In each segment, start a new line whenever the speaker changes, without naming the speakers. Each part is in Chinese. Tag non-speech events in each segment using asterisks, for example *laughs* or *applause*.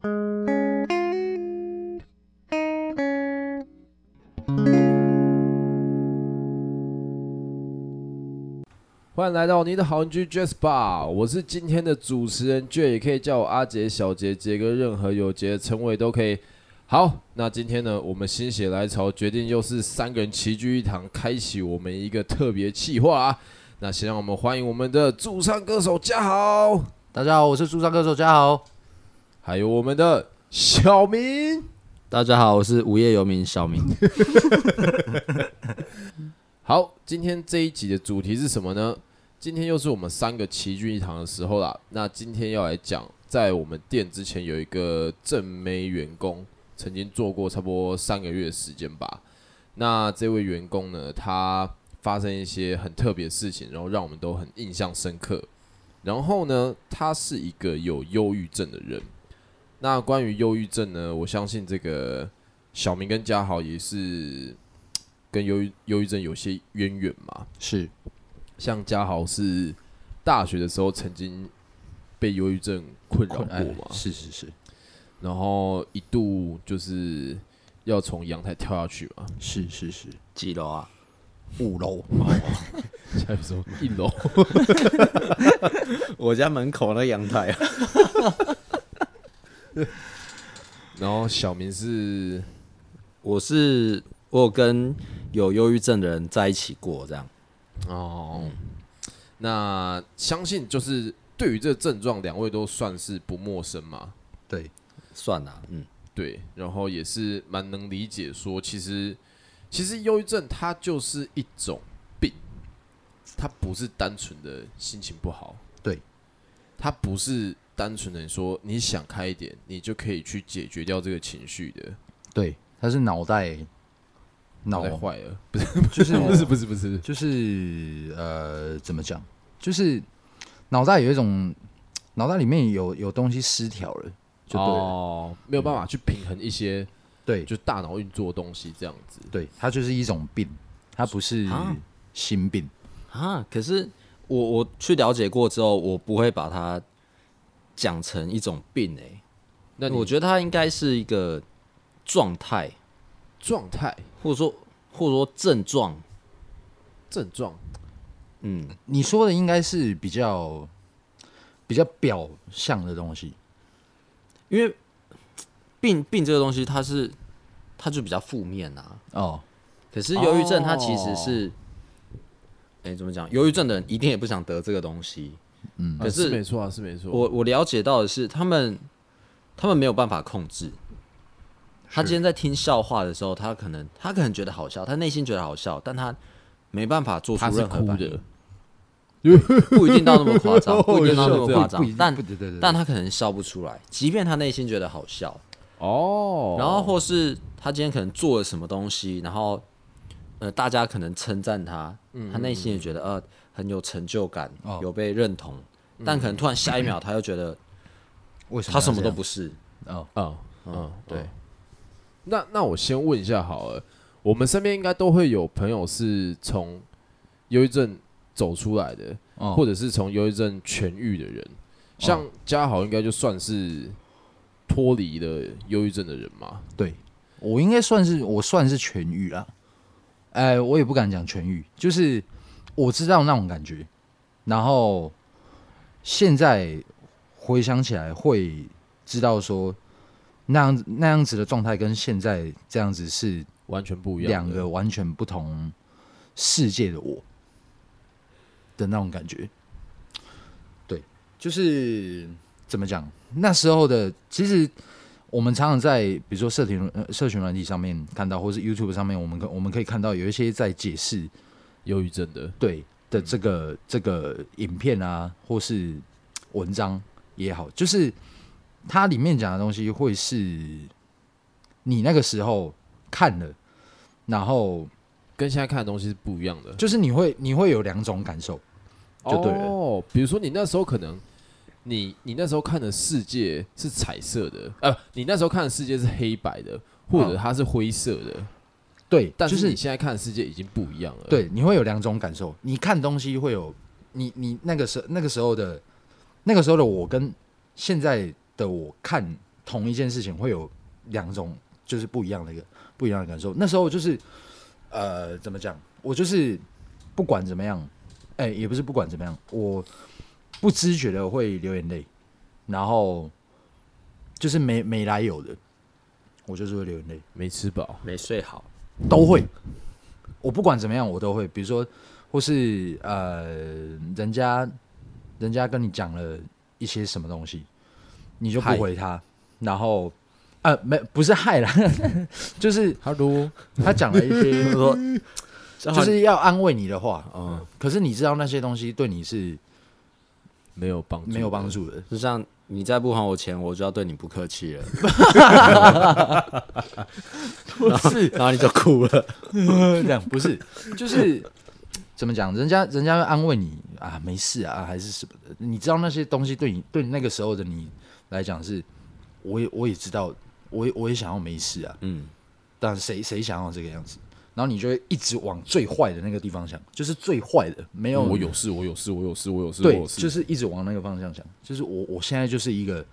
欢迎来到你的好邻居 Jazz Bar，我是今天的主持人 J，也可以叫我阿杰、小杰、杰哥，任何有杰的称谓都可以。好，那今天呢，我们心血来潮，决定又是三个人齐聚一堂，开启我们一个特别企划啊。那先让我们欢迎我们的驻唱歌手嘉豪，
大家好，我是驻唱歌手嘉豪，
还有我们的小明，
大家好，我是无业游民小明。*laughs*
好，今天这一集的主题是什么呢？今天又是我们三个齐聚一堂的时候啦。那今天要来讲，在我们店之前有一个正妹员工，曾经做过差不多三个月的时间吧。那这位员工呢，他发生一些很特别的事情，然后让我们都很印象深刻。然后呢，他是一个有忧郁症的人。那关于忧郁症呢，我相信这个小明跟嘉豪也是跟忧郁忧郁症有些渊源嘛。
是。
像嘉豪是大学的时候曾经被忧郁症困扰过嘛？
是是是，
然后一度就是要从阳台跳下去嘛？
是是是，
几楼啊？
五楼。
下一说一楼，*laughs*
我家门口那阳台啊。*laughs* *laughs*
然后小明是，
我是我有跟有忧郁症的人在一起过，这样。
哦，嗯、那相信就是对于这个症状，两位都算是不陌生嘛？
对，
算啦，嗯，
对，然后也是蛮能理解说，其实其实忧郁症它就是一种病，它不是单纯的心情不好，
对，
它不是单纯的说你想开一点，你就可以去解决掉这个情绪的，
对，他是脑袋。
脑袋坏了，不是，就是 *laughs* 不是，不是，不是，
就是呃，怎么讲？就是脑袋有一种，脑袋里面有有东西失调了，就对了，
哦，没有办法去平衡一些，
对，
就大脑运作的东西这样子。
对，它就是一种病，它不是心病
啊。可是我我去了解过之后，我不会把它讲成一种病哎、欸。那我觉得它应该是一个状态。
状态，
或者说，或者说症状，
症状，
嗯，你说的应该是比较比较表象的东西，
因为病病这个东西，它是它就比较负面呐。哦，可是忧郁症它其实是，哎、哦，怎么讲？忧郁症的人一定也不想得这个东西，
嗯，可是，是没错啊，是没错。
我我了解到的是，他们他们没有办法控制。他今天在听笑话的时候，他可能他可能觉得好笑，他内心觉得好笑，但他没办法做出任何反应。不一定到那么夸张，*laughs* 不一定到那么夸张，但但他可能笑不出来，即便他内心觉得好笑哦。然后或是他今天可能做了什么东西，然后呃大家可能称赞他，他内心也觉得呃很有成就感，有被认同，但可能突然下一秒他又觉得为什么他什么都不是？哦哦
嗯对。那那我先问一下好了，我们身边应该都会有朋友是从忧郁症走出来的，哦、或者是从忧郁症痊愈的人。像嘉豪应该就算是脱离了忧郁症的人嘛？
对，我应该算是我算是痊愈了。哎、呃，我也不敢讲痊愈，就是我知道那种感觉，然后现在回想起来会知道说。那样子那样子的状态跟现在这样子是
完全不一样，
两个完全不同世界的我的那种感觉。对，就是怎么讲？那时候的其实我们常常在比如说社群呃社群软体上面看到，或是 YouTube 上面，我们可我们可以看到有一些在解释
忧郁症的
对的这个这个影片啊，或是文章也好，就是。它里面讲的东西会是你那个时候看了，然后
跟现在看的东西是不一样的，
就是你会你会有两种感受，就对了。
哦，比如说你那时候可能你你那时候看的世界是彩色的，呃，你那时候看的世界是黑白的，或者它是灰色的，哦、
对。
但是你现在看的世界已经不一样了。
对，你会有两种感受。你看东西会有你你那个时那个时候的那个时候的我跟现在。的我看同一件事情会有两种，就是不一样的一个不一样的感受。那时候就是呃，怎么讲？我就是不管怎么样，哎、欸，也不是不管怎么样，我不知觉的会流眼泪，然后就是没没来由的，我就是会流眼泪。
没吃饱，
没睡好，
都会。我不管怎么样，我都会。比如说，或是呃，人家人家跟你讲了一些什么东西，你就不回他，然后呃，没不是害啦，*laughs* 就是他如他讲了一些 *laughs* 说，就是要安慰你的话，嗯，可是你知道那些东西对你是
没有帮
没有帮助的，
就像你再不还我钱，我就要对你不客气了。
不是，*laughs*
然后你就哭了。*laughs*
这样不是，就是怎么讲？人家人家会安慰你啊，没事啊，还是什么的。你知道那些东西对你对那个时候的你来讲是，我也我也知道，我也我也想要没事啊。嗯，但谁谁想要这个样子？然后你就会一直往最坏的那个地方想，就是最坏的，没有、嗯、
我有事，我有事，我有事，我有事，
对，就是一直往那个方向想，就是我我现在就是一个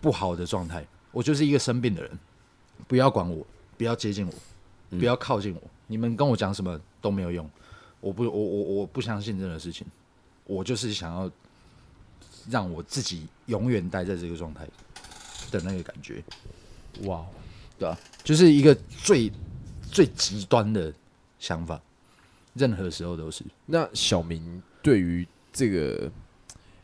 不好的状态，我就是一个生病的人，不要管我，不要接近我，不要靠近我，嗯、你们跟我讲什么都没有用，我不我我我不相信这个事情，我就是想要让我自己永远待在这个状态的那个感觉，
哇，
对啊？就是一个最。最极端的想法，任何时候都是。
那小明对于这个，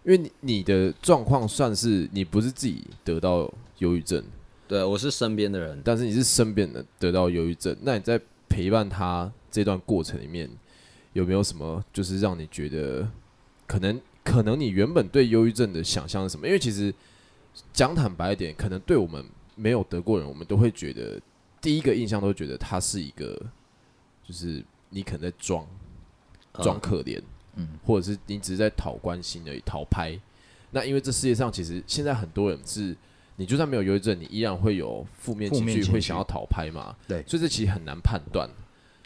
因为你你的状况算是你不是自己得到忧郁症，
对，我是身边的人，
但是你是身边的得到忧郁症。那你在陪伴他这段过程里面，有没有什么就是让你觉得可能可能你原本对忧郁症的想象是什么？因为其实讲坦白一点，可能对我们没有得过人，我们都会觉得。第一个印象都觉得他是一个，就是你可能在装装可怜，嗯，或者是你只是在讨关心而已，讨拍。那因为这世界上其实现在很多人是，你就算没有忧郁症，你依然会有负面情绪，会想要讨拍嘛？对，所以这其实很难判断。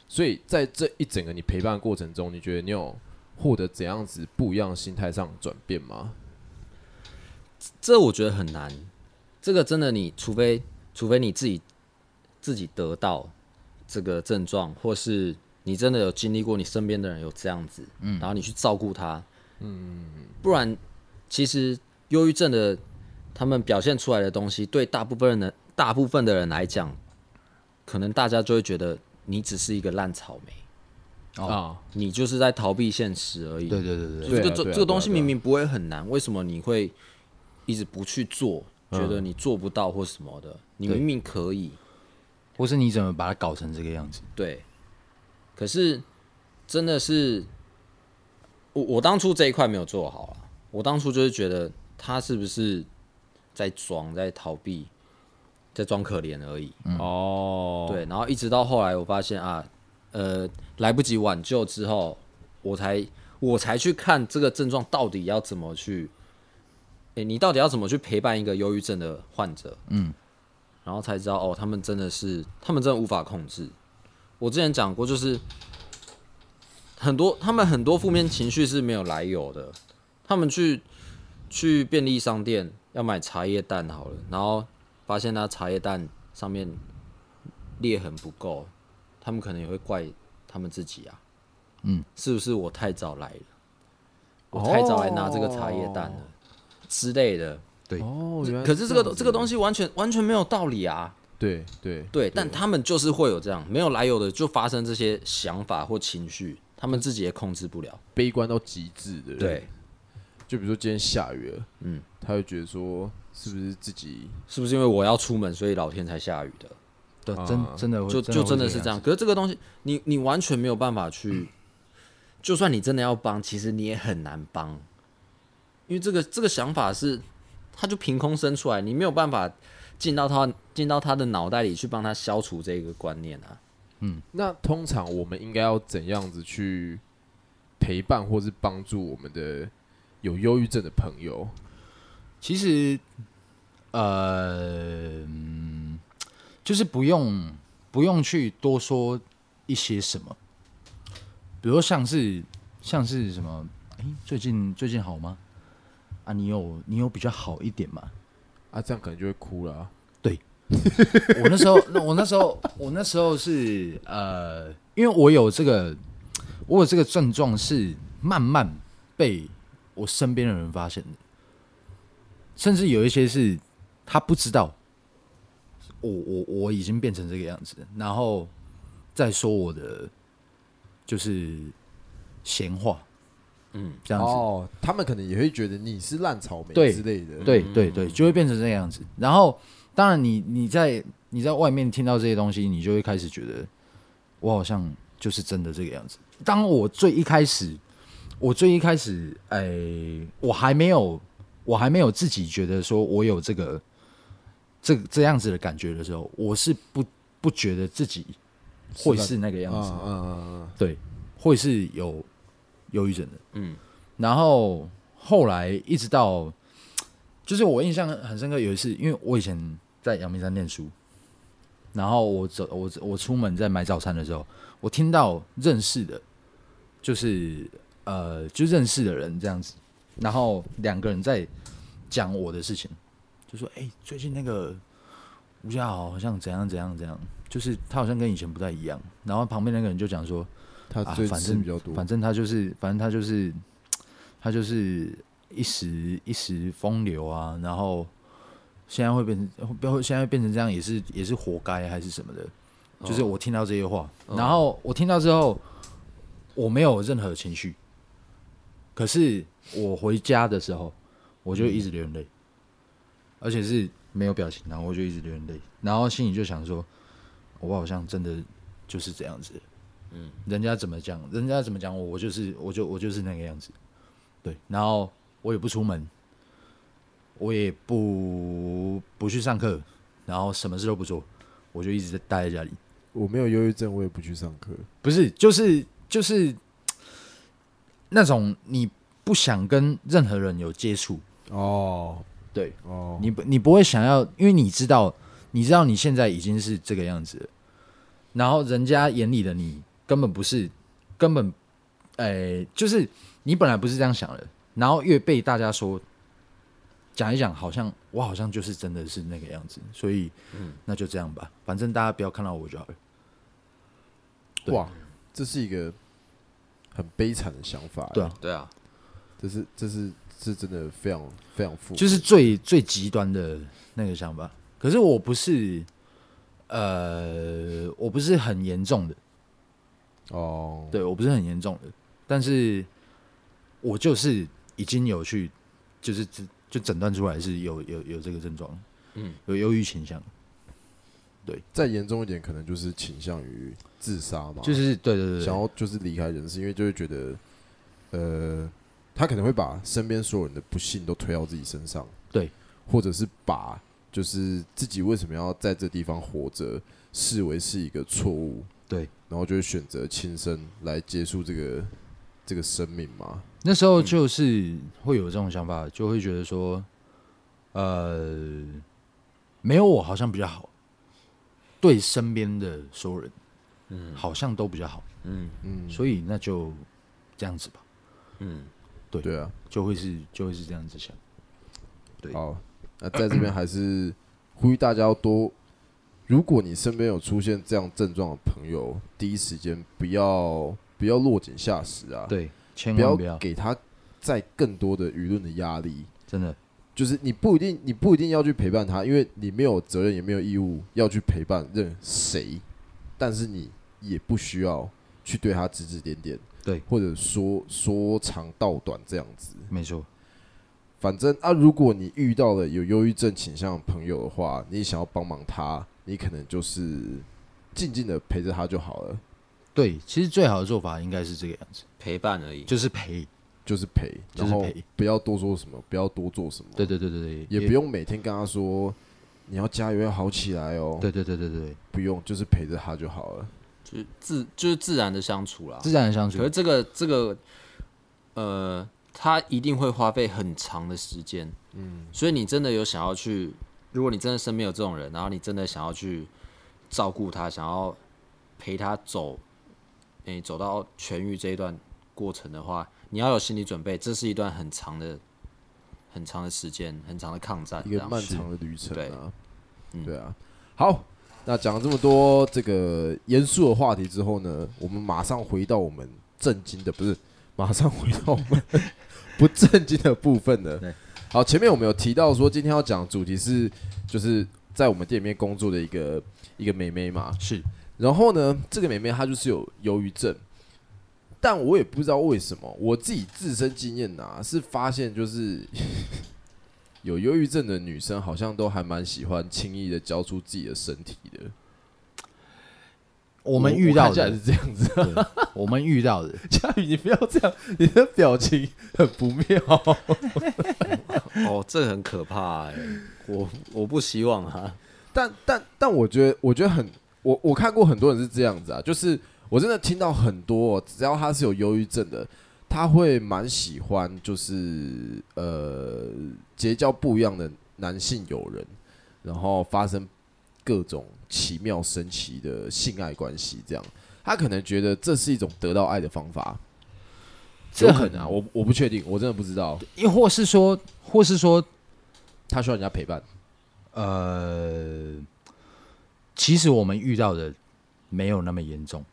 所以在这一整个你陪伴的过程中，你觉得你有获得怎样子不一样的心态上转变吗？
这我觉得很难。这个真的，你除非除非你自己。自己得到这个症状，或是你真的有经历过，你身边的人有这样子，嗯，然后你去照顾他，嗯，不然其实忧郁症的他们表现出来的东西，对大部分人的大部分的人来讲，可能大家就会觉得你只是一个烂草莓，哦，你就是在逃避现实而已。对对对对，这个这这个东西明明不会很难，为什么你会一直不去做？觉得你做不到或什么的？你明明可以。
或是你怎么把它搞成这个样子？
对，可是真的是我我当初这一块没有做好啊。我当初就是觉得他是不是在装，在逃避，在装可怜而已。哦，对，然后一直到后来，我发现啊，呃，来不及挽救之后，我才我才去看这个症状到底要怎么去。哎，你到底要怎么去陪伴一个忧郁症的患者？嗯。然后才知道哦，他们真的是，他们真的无法控制。我之前讲过，就是很多他们很多负面情绪是没有来由的。他们去去便利商店要买茶叶蛋好了，然后发现那茶叶蛋上面裂痕不够，他们可能也会怪他们自己啊。嗯，是不是我太早来了？我太早来拿这个茶叶蛋了、哦、之类的。对哦，可是这个这个东西完全完全没有道理啊！
对对对，
对，但他们就是会有这样没有来由的就发生这些想法或情绪，他们自己也控制不了，
悲观到极致的。对，就比如说今天下雨了，嗯，他会觉得说是不是自己
是不是因为我要出门，所以老天才下雨的？
对，真真的
就就真的是这样。可是这个东西，你你完全没有办法去，就算你真的要帮，其实你也很难帮，因为这个这个想法是。他就凭空生出来，你没有办法进到他进到他的脑袋里去帮他消除这个观念啊。
嗯，那通常我们应该要怎样子去陪伴或是帮助我们的有忧郁症的朋友？
其实，呃，就是不用不用去多说一些什么，比如像是像是什么，哎，最近最近好吗？啊，你有你有比较好一点吗？
啊，这样可能就会哭了、啊。*laughs*
我那时候，那我那时候，我那时候是呃，因为我有这个，我有这个症状是慢慢被我身边的人发现的，甚至有一些是他不知道我我我已经变成这个样子，然后再说我的就是闲话，嗯，这样子
哦，他们可能也会觉得你是烂草莓之类的，
对对对，就会变成这个样子，然后。当然你，你你在你在外面听到这些东西，你就会开始觉得，我好像就是真的这个样子。当我最一开始，我最一开始，哎、欸，我还没有，我还没有自己觉得说我有这个这这样子的感觉的时候，我是不不觉得自己会是那个样子。嗯嗯嗯，对，会是有忧郁症的。嗯，然后后来一直到，*tsk* 就是我印象很深刻，有一次，因为我以前。在阳明山念书，然后我走我我出门在买早餐的时候，我听到认识的，就是呃就认识的人这样子，然后两个人在讲我的事情，就说哎、欸、最近那个吴家豪好像怎样怎样怎样，就是他好像跟以前不太一样。然后旁边那个人就讲说
他最反正比较多，
反正他就是反正他就是他就是一时一时风流啊，然后。现在会变成，不要现在变成这样，也是也是活该还是什么的？就是我听到这些话，然后我听到之后，我没有任何情绪。可是我回家的时候，我就一直流眼泪，而且是没有表情，然后我就一直流眼泪，然后心里就想说，我好像真的就是这样子。嗯，人家怎么讲，人家怎么讲我，我就是我就我就是那个样子。对，然后我也不出门。我也不不去上课，然后什么事都不做，我就一直在待在家里。
我没有忧郁症，我也不去上课。
不是，就是就是那种你不想跟任何人有接触
哦。
对
哦，
你不你不会想要，因为你知道，你知道你现在已经是这个样子了，然后人家眼里的你根本不是，根本，哎、欸，就是你本来不是这样想的，然后越被大家说。讲一讲，好像我好像就是真的是那个样子，所以，嗯，那就这样吧，反正大家不要看到我就好了。
哇，这是一个很悲惨的想法。
对啊，
对啊，
这是这是是真的非常非常负，
就是最最极端的那个想法。可是我不是，呃，我不是很严重的。哦，对，我不是很严重的，但是我就是已经有去，就是就诊断出来是有有有这个症状，嗯，有忧郁倾向，对，
再严重一点可能就是倾向于自杀嘛，
就是对对对，
想要就是离开人世，因为就会觉得，呃，他可能会把身边所有人的不幸都推到自己身上，
对，
或者是把就是自己为什么要在这地方活着视为是一个错误，
对，
然后就会选择轻生来结束这个这个生命嘛。
那时候就是会有这种想法，就会觉得说，呃，没有我好像比较好，对身边的所有人，嗯，好像都比较好，嗯。嗯，所以那就这样子吧，嗯，对。
对啊，
就会是就会是这样子想，对，
好，那在这边还是呼吁大家要多，如果你身边有出现这样症状的朋友，第一时间不要不要落井下石啊，
对。千万
不要给他再更多的舆论的压力，
真的
就是你不一定，你不一定要去陪伴他，因为你没有责任，也没有义务要去陪伴任谁，但是你也不需要去对他指指点点，
对，
或者说说长道短这样子，
没错。
反正啊，如果你遇到了有忧郁症倾向的朋友的话，你想要帮忙他，你可能就是静静的陪着他就好了。
对，其实最好的做法应该是这个样子，
陪伴而已，
就是陪，
就是陪，就是陪，不要多说什么，不要多做什么。
对对对对对，
也不用每天跟他说你要加油，要好起来哦。
对对对对对，
不用，就是陪着他就好了，
就是自就是自然的相处啦，
自然的相处。
可是这个这个，呃，他一定会花费很长的时间，嗯，所以你真的有想要去，如果你真的身边有这种人，然后你真的想要去照顾他，想要陪他走。你走到痊愈这一段过程的话，你要有心理准备，这是一段很长的、很长的时间，很长的抗战，
一个漫长的旅程啊。
对，
嗯、对啊。好，那讲了这么多这个严肃的话题之后呢，我们马上回到我们正经的，不是，马上回到我们 *laughs* 不正经的部分了。好，前面我们有提到说，今天要讲的主题是，就是在我们店里面工作的一个一个妹妹嘛。
是。然
后呢，这个妹妹她就是有忧郁症。但我也不知道为什么，我自己自身经验呐，是发现就是 *laughs* 有忧郁症的女生好像都还蛮喜欢轻易的交出自己的身体的。
我们遇到的
是这样子，
我们遇到的 *laughs*
佳宇，你不要这样，你的表情很不妙。*laughs*
哦，这很可怕哎，我我不希望啊。
但但但我觉得，我觉得很，我我看过很多人是这样子啊，就是。我真的听到很多，只要他是有忧郁症的，他会蛮喜欢，就是呃结交不一样的男性友人，然后发生各种奇妙神奇的性爱关系。这样，他可能觉得这是一种得到爱的方法。有可能啊，我我不确定，我真的不知道。
亦或是说，或是说，
他需要人家陪伴。
呃，其实我们遇到的没有那么严重。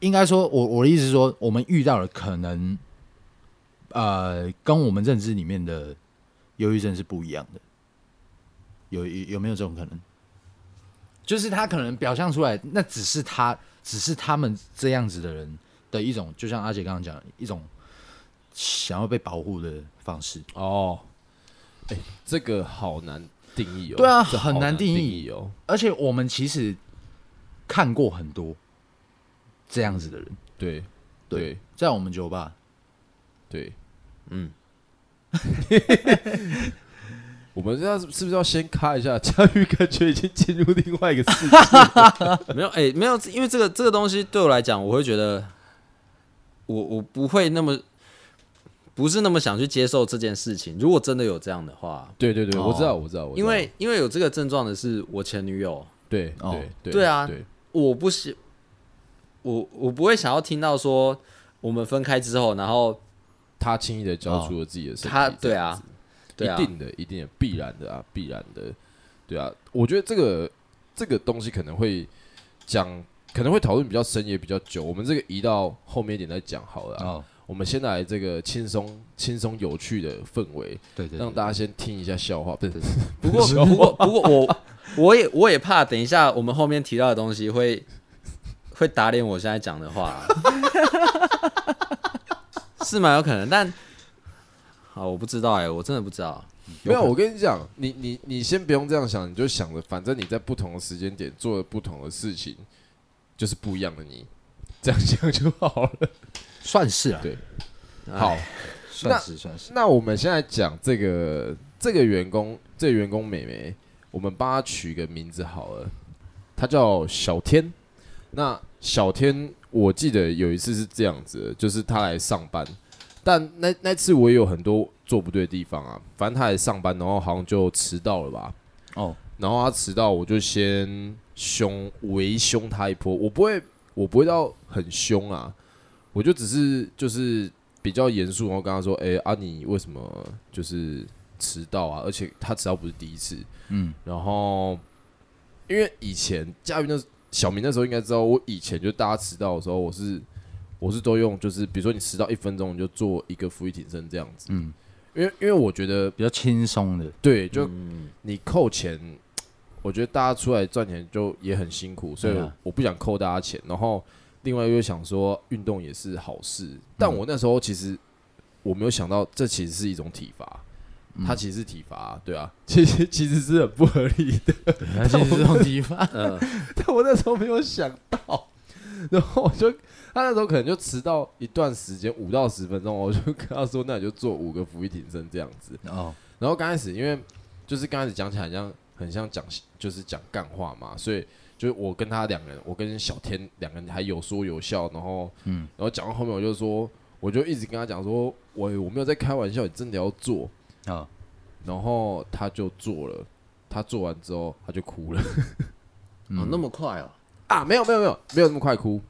应该说，我我的意思是说，我们遇到的可能，呃，跟我们认知里面的忧郁症是不一样的。有有有没有这种可能？就是他可能表现出来，那只是他，只是他们这样子的人的一种，就像阿杰刚刚讲的，一种想要被保护的方式。
哦，哎、欸，这个好难定义哦。
对啊，
很
很难定
义哦。
而且我们其实看过很多。这样子的人，
对
对，对，在我们酒吧，
对，
嗯，*laughs*
我们要是不是要先卡一下？佳玉感觉已经进入另外一个世界，*laughs*
没有，哎、欸，没有，因为这个这个东西对我来讲，我会觉得，我我不会那么，不是那么想去接受这件事情。如果真的有这样的话，
对对对，哦、我知道，我知道，我知道，
因为因为有这个症状的是我前女友，
对，
哦、
对对
对啊，
对
我不喜。我我不会想要听到说我们分开之后，然后
他轻易的交出了自己的身体，
他对啊，对啊，
一定的，一定的，必然的啊，必然的，对啊。我觉得这个这个东西可能会讲，可能会讨论比较深，也比较久。我们这个移到后面一点再讲好了。哦，我们先来这个轻松、轻松、有趣的氛围，对对，让大家先听一下笑话。对对，*laughs*
不过不过不过我我也我也怕，等一下我们后面提到的东西会。会打脸我现在讲的话，啊，*laughs* 是蛮有可能，但好，我不知道哎，欸，我真的不知道。
没有，我跟你讲，你你你先不用这样想，你就想着，反正你在不同的时间点做了不同的事情，就是不一样的你，这样想就好了。*laughs*
算是啊，
对，好，
算是算是。
那我们现在讲这个这个员工，这个员工美眉，我们帮她取个名字好了，她叫小天。那小天，我记得有一次是这样子的，就是他来上班，但那那次我也有很多做不对的地方啊。反正他也上班，然后好像就迟到了吧。哦，然后他迟到，我就先凶围凶他一波。我不会，我不会到很凶啊，我就只是就是比较严肃，然后跟他说：“哎、欸，啊，你为什么就是迟到啊？而且他迟到不是第一次。”嗯，然后因为以前佳宇那。小明那时候应该知道，我以前就大家迟到的时候，我是我是都用，就是比如说你迟到一分钟，你就做一个俯卧挺身这样子。嗯，因为因为我觉得
比较轻松的，
对，就你扣钱，我觉得大家出来赚钱就也很辛苦，所以我不想扣大家钱。然后另外又想说运动也是好事，但我那时候其实我没有想到，这其实是一种体罚。他其实是体罚、啊，对啊，*laughs* 其实其实是很不合理的。
他其实是这种体罚，
嗯，*laughs* 但我那时候没有想到，然后我就他那时候可能就迟到一段时间，五到十分钟，我就跟他说，那你就做五个俯卧挺身这样子。哦，然后刚开始因为就是刚开始讲起来很像很像讲就是讲干话嘛，所以就是我跟他两个人，我跟小天两个人还有说有笑，然后嗯，然后讲到后面我就说，我就一直跟他讲说，我我没有在开玩笑，你真的要做。啊，然后他就做了，他做完之后他就哭了，
嗯、哦，那么快哦？
啊，没有没有没有没有那么快哭，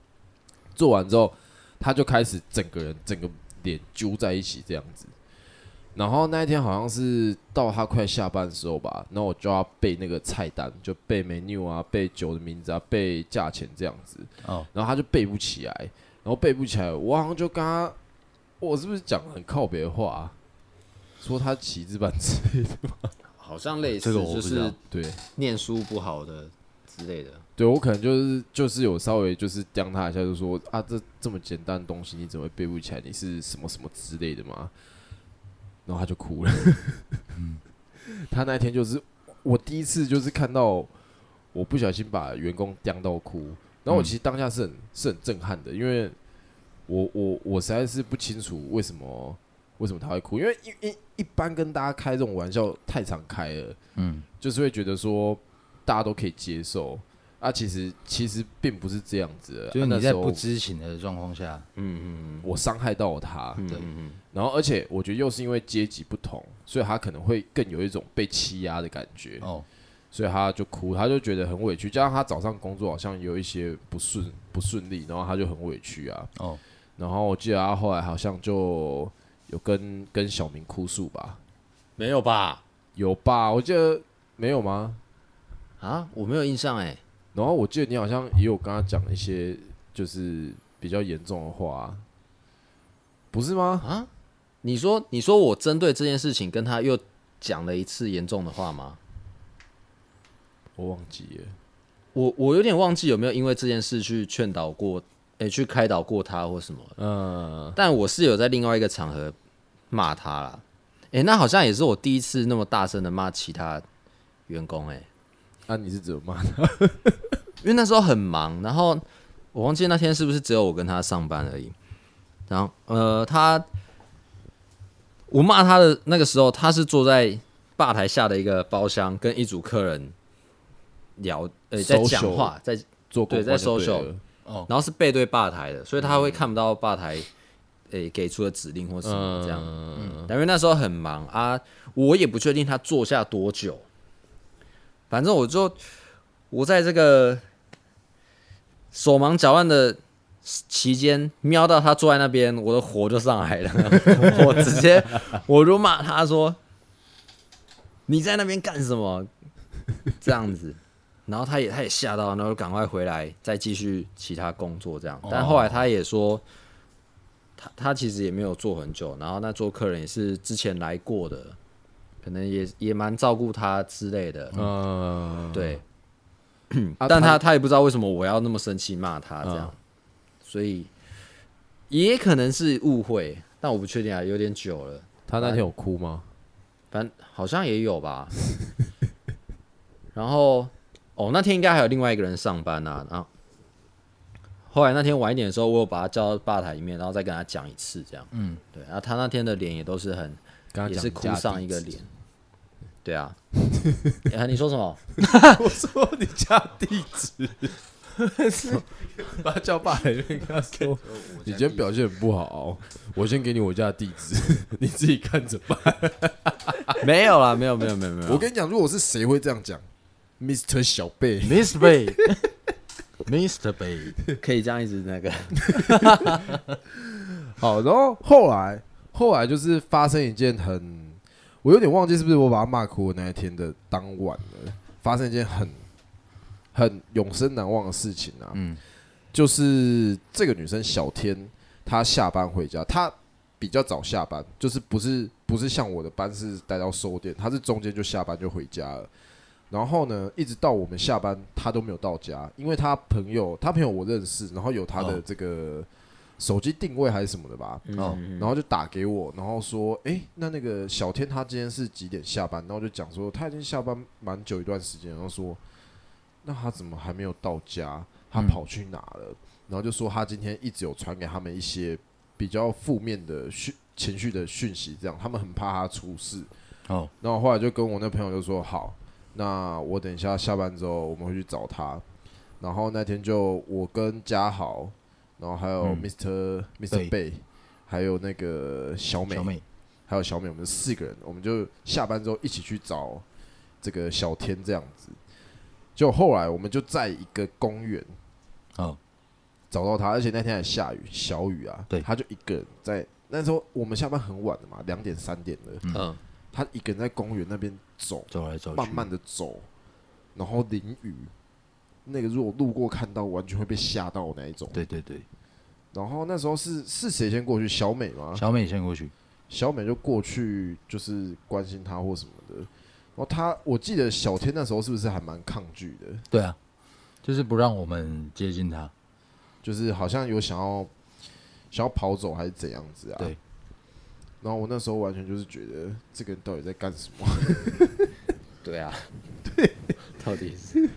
做完之后他就开始整个人整个脸揪在一起这样子。然后那一天好像是到他快下班的时候吧，然后我就要背那个菜单，就背 menu 啊，背酒的名字啊，背价钱这样子。
哦，
然后他就背不起来，然后背不起来，我好像就跟他，我是不是讲很靠别的话啊？说他骑日本之类的吗？
好像类似，
这个我不知道
就是
对，
念书不好的之类的。
对我可能就是就是有稍微就是刁他一下，就说啊，这这么简单的东西你怎么会背不起来？你是什么什么之类的嘛？然后他就哭了。*laughs* 嗯，*laughs* 他那天就是我第一次就是看到我不小心把员工刁到哭，然后我其实当下是很是很震撼的，因为我我我实在是不清楚为什么为什么他会哭，因为一一一般跟大家开这种玩笑太常开了，嗯，就是会觉得说大家都可以接受。啊，其实其实并不是这样子的，
就是你在不知情的状况下，
嗯嗯，我伤害到他，对，
嗯
然后而且我觉得又是因为阶级不同，所以他可能会更有一种被欺压的感觉，哦，所以他就哭，他就觉得很委屈，加上他早上工作好像有一些不顺不顺利，然后他就很委屈啊，哦，然后我记得他后来好像就有跟跟小明哭诉吧，
没有吧？
有吧？我记得没有吗？
啊，我没有印象哎。
然后我记得你好像也有跟他讲一些就是比较严重的话，不是吗？
啊？你说你说我针对这件事情跟他又讲了一次严重的话吗？
我忘记了，
我我有点忘记有没有因为这件事去劝导过，诶，去开导过他或什么？嗯，但我是有在另外一个场合骂他啦。诶，那好像也是我第一次那么大声的骂其他员工，诶。
那、啊、你是怎么骂他？*laughs*
因为那时候很忙，然后我忘记那天是不是只有我跟他上班而已。然后呃，他我骂他的那个时候，他是坐在吧台下的一个包厢，跟一组客人聊，呃，在讲话，在
做
对，在 social 哦，然后是背对吧台的，所以他会看不到吧台诶、欸、给出的指令或什么这样。嗯，因为那时候很忙啊，我也不确定他坐下多久。反正我就我在这个手忙脚乱的期间，瞄到他坐在那边，我的火就上来了。*laughs* 我直接我就骂他说：“你在那边干什么？”这样子，然后他也他也吓到，然后赶快回来再继续其他工作这样。但后来他也说，他他其实也没有做很久，然后那桌客人也是之前来过的。可能也也蛮照顾他之类的，嗯，对，啊、但他他也不知道为什么我要那么生气骂他这样，嗯、所以也可能是误会，但我不确定啊，有点久了。
他那天有哭吗？
反正好像也有吧。*laughs* 然后哦，那天应该还有另外一个人上班啊。然后后来那天晚一点的时候，我有把他叫到吧台里面，然后再跟他讲一次这样。嗯，对。然后他那天的脸也都是很，也是哭上一个脸。对啊，欸、*laughs* 你说什么？*laughs*
我说你家地址，*laughs* 把他叫爸来，跟他说，你今天表现很不好，我先给你我家地址，你自己看着办。
没有啦，没有，没有，没有，没有。
我跟你讲，如果是谁会这样讲？Mr. 小贝
，Mr. 贝，Mr. 贝，
可以这样一直那个。
好，然后后来，后来就是发生一件很。我有点忘记是不是我把他骂哭的那一天的当晚了，发生一件很很永生难忘的事情啊。嗯，就是这个女生小天，她下班回家，她比较早下班，就是不是不是像我的班是待到收店，她是中间就下班就回家了。然后呢，一直到我们下班，她都没有到家，因为她朋友，她朋友我认识，然后有她的这个。哦手机定位还是什么的吧，嗯，然后就打给我，然后说，哎，那那个小天他今天是几点下班？然后就讲说他已经下班蛮久一段时间，然后说，那他怎么还没有到家？他跑去哪了？然后就说他今天一直有传给他们一些比较负面的讯情绪的讯息，这样他们很怕他出事。哦，然后后来就跟我那朋友就说，好，那我等一下下班之后我们会去找他。然后那天就我跟嘉豪。然后还有 Mr.、嗯、Mr. 贝，还有那个小美，小美还有小美，我们四个人，我们就下班之后一起去找这个小天这样子。就后来我们就在一个公园，哦，找到他，而且那天还下雨，小雨啊，对，他就一个人在那时候我们下班很晚的嘛，两点三点的。
嗯，
他一个人在公园那边走，
走来走去，
慢慢的走，然后淋雨。那个如果路过看到，完全会被吓到那一种。
对对对。
然后那时候是是谁先过去？小美吗？
小美先过去，
小美就过去，就是关心他或什么的。然后他，我记得小天那时候是不是还蛮抗拒的？
对啊，就是不让我们接近他，
就是好像有想要想要跑走还是怎样子啊？
对。
然后我那时候完全就是觉得这个人到底在干什么？*laughs*
对啊，
对，*laughs*
到底是。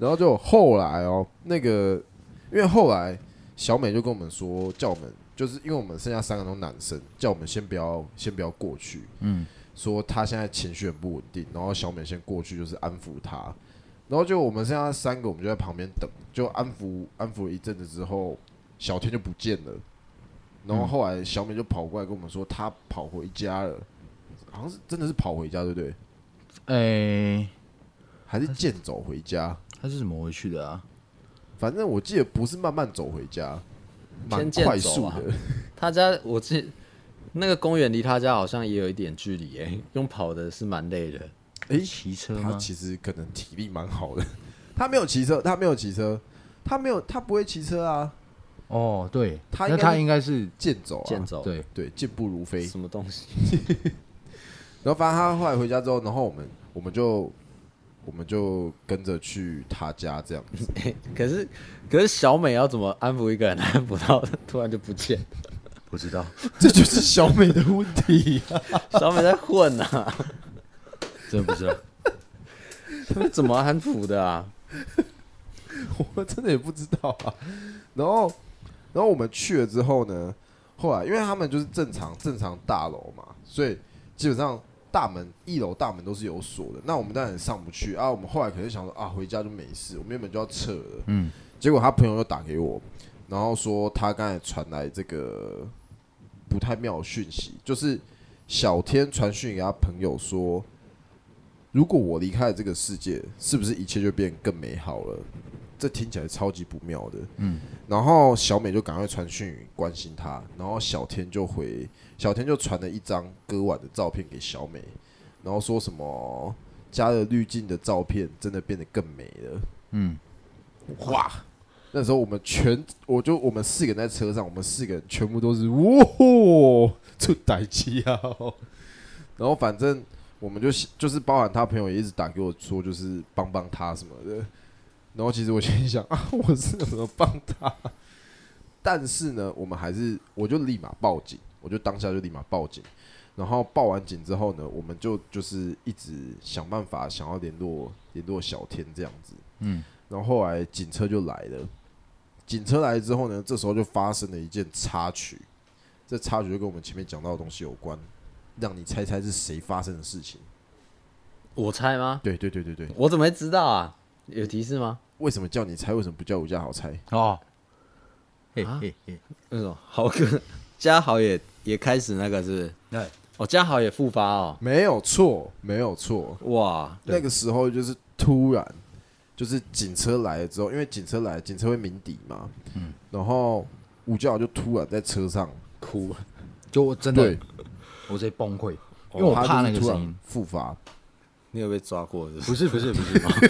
然后就后来哦，那个因为后来小美就跟我们说，叫我们就是因为我们剩下三个都男生，叫我们先不要先不要过去，嗯，说他现在情绪很不稳定，然后小美先过去就是安抚他，然后就我们剩下三个，我们就在旁边等，就安抚安抚了一阵子之后，小天就不见了，然后后来小美就跑过来跟我们说，她跑回家了，好像是真的是跑回家，对不对？
哎、欸，
还是健走回家？
他是怎么回去的啊？
反正我记得不是慢慢走回家，蛮快速的。啊、
他家我记那个公园离他家好像也有一点距离，哎，用跑的是蛮累的。
诶、欸，骑车他其实可能体力蛮好的。*laughs* 他没有骑车，他没有骑车，他没有，他不会骑车啊。
哦，对，
他
那他应该是
健走、啊，
健走，
对
对，健步如飞。
什么东西？*laughs*
然后反正他后来回家之后，然后我们我们就。我们就跟着去他家这样子，*laughs*
欸、可是可是小美要怎么安抚一个人，安抚到突然就不见了？
不知道，*laughs*
这就是小美的问题、啊。*laughs*
小美在混啊，
真的不知道，
他们怎么安抚的啊？
我真的也不知道啊。然后，然后我们去了之后呢，后来因为他们就是正常正常大楼嘛，所以基本上。大门一楼大门都是有锁的，那我们当然上不去啊。我们后来可能想说啊，回家就没事，我们原本就要撤了。嗯，结果他朋友又打给我，然后说他刚才传来这个不太妙的讯息，就是小天传讯给他朋友说，如果我离开了这个世界，是不是一切就变更美好了？这听起来超级不妙的。嗯，然后小美就赶快传讯关心他，然后小天就回。小天就传了一张割腕的照片给小美，然后说什么加了滤镜的照片真的变得更美了。嗯，哇！那时候我们全，我就我们四个人在车上，我们四个人全部都是哇，出代志啊！然后反正我们就就是包含他朋友也一直打给我说，就是帮帮他什么的。然后其实我心想啊，我是怎么帮他？但是呢，我们还是我就立马报警。我就当下就立马报警，然后报完警之后呢，我们就就是一直想办法想要联络联络小天这样子，嗯，然后后来警车就来了，警车来之后呢，这时候就发生了一件插曲，这插曲就跟我们前面讲到的东西有关，让你猜猜是谁发生的事情？
我猜吗？
对对对对对，
我怎么会知道啊？有提示吗？
为什么叫你猜？为什么不叫吴家豪猜？
哦，嘿
嘿
嘿嘿，
那种豪哥。家豪也也开始那个是不是？
对，
哦，嘉豪也复发哦，
没有错，没有错，
哇，
那个时候就是突然，就是警车来了之后，因为警车来，警车会鸣笛嘛，嗯，然后吴家豪就突然在车上哭，
就我真的，我直接崩溃，因为我怕那个声音。
复发。
你有被抓过是不是？
不是不是不是，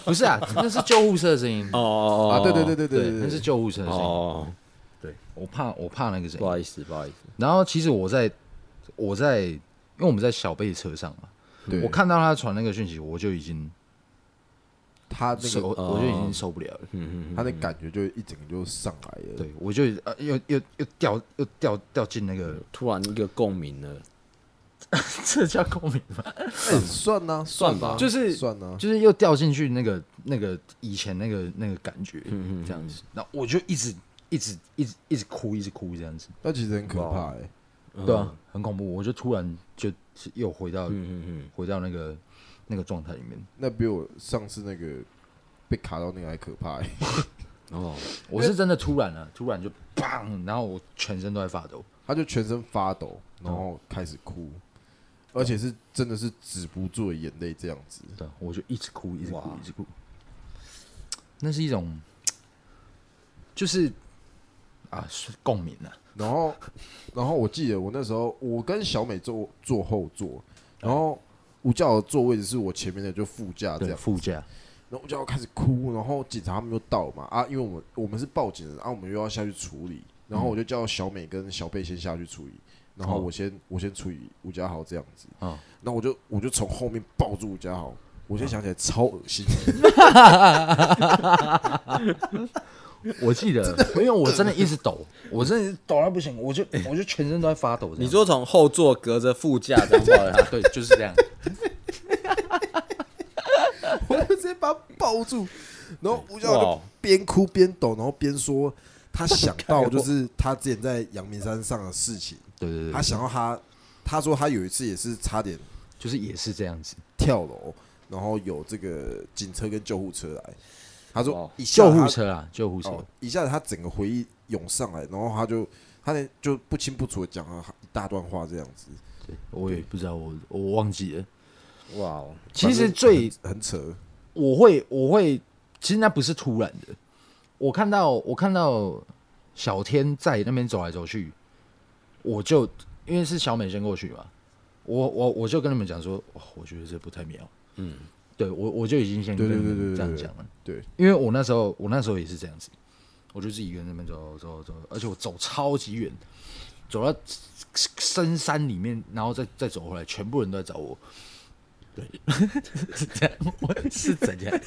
*laughs* 不是啊，那是救护车的声音。
哦哦哦，
啊对对对对对，
那是救护车的声音。
哦。
对，我怕我怕那个谁，
不好意思，不好意思。
然后其实我在我在，因为我们在小贝车上嘛，我看到他传那个讯息，我就已经
他那个
我就已经受不了了，
他的感觉就一整个就上来了。
对，我就呃又又又掉又掉掉进那个
突然一个共鸣了，*laughs*
这叫共鸣吗？
算呢，算吧，
就是
算呢，
就是又掉进去那个那个以前那个那个感觉，这样子。那我就一直。一直一直一直哭，一直哭这样子，
那其实很可怕哎、
对啊，很恐怖。我就突然就又回到，嗯嗯嗯，回到那个那个状态里面。
那比我上次那个被卡到那个还可怕哎、欸。*laughs*
哦，*laughs* 我是真的突然了、啊，突然就砰，然后我全身都在发抖。
他就全身发抖，然后开始哭，嗯、而且是真的是止不住的眼泪这样子。
对，我就一直哭，一直哭，一直哭。那是一种，就是。啊，是共鸣啊。*laughs*
然后，然后我记得我那时候我跟小美坐坐后座，然后吴教的座位置是我前面的就副驾这样，
副驾。
然后吴教开始哭，然后警察他们就到嘛啊，因为我们我们是报警的，啊，我们又要下去处理，然后我就叫小美跟小贝先下去处理，然后我先、哦、我先处理吴家豪这样子，啊、哦，那我就我就从后面抱住吴家豪，我现在想起来超恶心。*laughs*
我记得，因为我真的一直抖，我真的抖到不行，我就我就全身都在发抖。
你说从后座隔着副驾这样抱他，*laughs*
对，就是这样。*laughs*
我就直接把他抱住，然后吴教就边哭边抖，然后边说他想到就是他之前在阳明山上的事情。
对对对，
他想到他，他说他有一次也是差点，
就是也是这样子
跳楼，然后有这个警车跟救护车来。他说：“
哦、救护车啊，救护车！
哦、一下子他整个回忆涌上来，然后他就他那就不清不楚的讲了一大段话，这样子。
对，我也不知道，我我忘记了。
哇，
其实最
很，很扯。
我会我会，其实那不是突然的。我看到我看到小天在那边走来走去，我就因为是小美先过去嘛，我我我就跟他们讲说，哇，我觉得这不太妙。嗯。”对我，我就已经先跟你们这样讲了。对，因为我那时候，我那时候也是这样子，我就自己一个人在那边走走走，而且我走超级远，走到深山里面，然后再再走回来，全部人都在找我。对，是 *laughs* 这样，我 *laughs* 是怎样？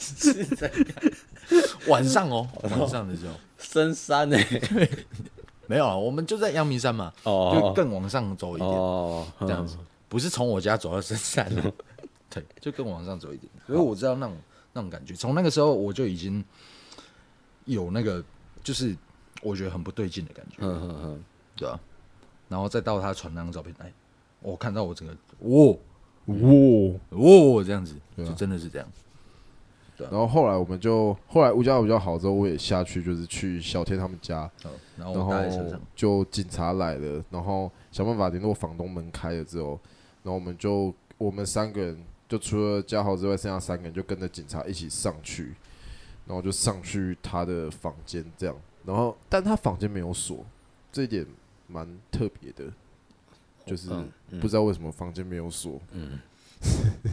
是怎样？晚上哦，晚上的时候，*laughs*
深山呢？
对，没有啊，我们就在阳明山嘛，就更往上走一点，哦这样子，不是从我家走到深山。对，就更往上走一点，所以我知道那种那种感觉。从那个时候我就已经有那个，就是我觉得很不对劲的感觉。嗯嗯嗯，对啊。然后再到他传那张照片来，我看到我整个，哇哇哇这样子，就真的是这样。
对。然后后来我们就后来物价比较好之后，我也下去，就是去小天他们家。然后就警察来了，然后想办法联络房东门开了之后，然后我们就我们三个人。就除了嘉豪之外，剩下三个人就跟着警察一起上去，然后就上去他的房间，这样。然后，但他房间没有锁，这一点蛮特别的，就是不知道为什么房间没有锁。嗯。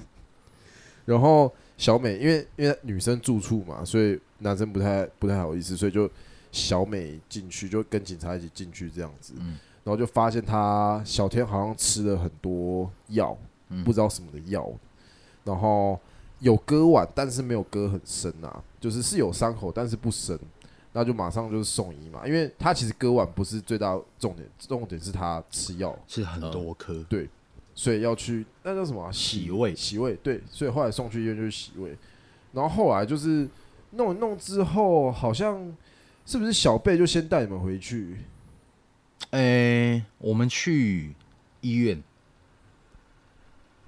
*laughs* 然后小美，因为因为女生住处嘛，所以男生不太不太好意思，所以就小美进去，就跟警察一起进去这样子。嗯。然后就发现他小天好像吃了很多药，不知道什么的药。然后有割腕，但是没有割很深啊，就是是有伤口，但是不深，那就马上就是送医嘛。因为他其实割腕不是最大重点，重点是他吃药
是很多颗，
嗯，对，所以要去那叫什么、啊、
洗胃，
洗胃，对，所以后来送去医院就是洗胃。然后后来就是弄一弄之后，好像是不是小贝就先带你们回去？
诶、欸，我们去医院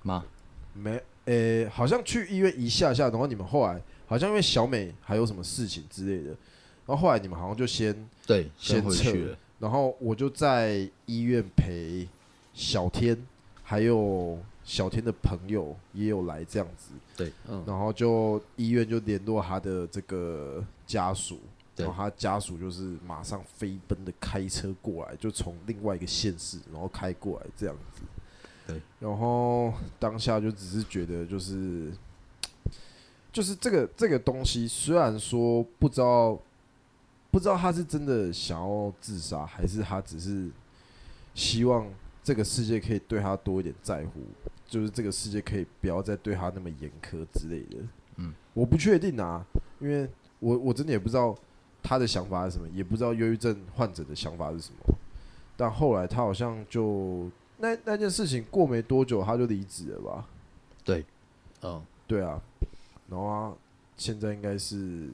吗？
没。呃、欸，好像去医院一下下，然后你们后来好像因为小美还有什么事情之类的，然后后来你们好像就先
对先回去了，
然后我就在医院陪小天，还有小天的朋友也有来这样子，
对，
嗯，然后就医院就联络他的这个家属，然后他家属就是马上飞奔的开车过来，就从另外一个县市然后开过来这样子。
对，
然后当下就只是觉得，就是，*tsk* 就是这个这个东西，虽然说不知道，不知道他是真的想要自杀，还是他只是希望这个世界可以对他多一点在乎，就是这个世界可以不要再对他那么严苛之类的。嗯，我不确定啊，因为我我真的也不知道他的想法是什么，也不知道忧郁症患者的想法是什么，但后来他好像就。那那件事情过没多久，他就离职了吧？
对，嗯，
对啊，然后他现在应该是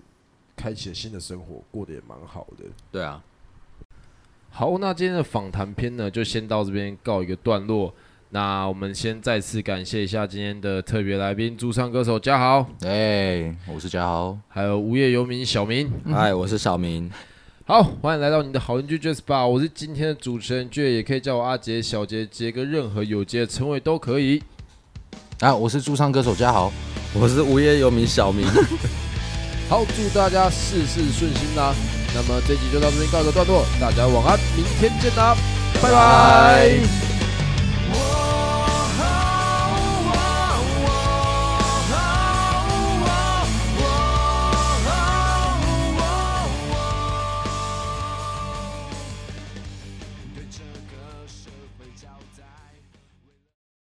开启了新的生活，过得也蛮好的。
对啊，
好，那今天的访谈篇呢，就先到这边告一个段落。那我们先再次感谢一下今天的特别来宾，驻唱歌手嘉豪。
哎、欸，我是嘉豪，
还有无业游民小明。
嗨、嗯，我是小明。
好，欢迎来到你的好邻居 Jazz Bar，我是今天的主持人 J，也可以叫我阿杰、小杰、杰哥，任何有杰的称谓都可以。
啊，我是驻唱歌手嘉豪，
我是无业游民小明。*laughs*
好，祝大家事事顺心啦！那么这集就到这边告一个段落，大家晚安，明天见啦，拜拜。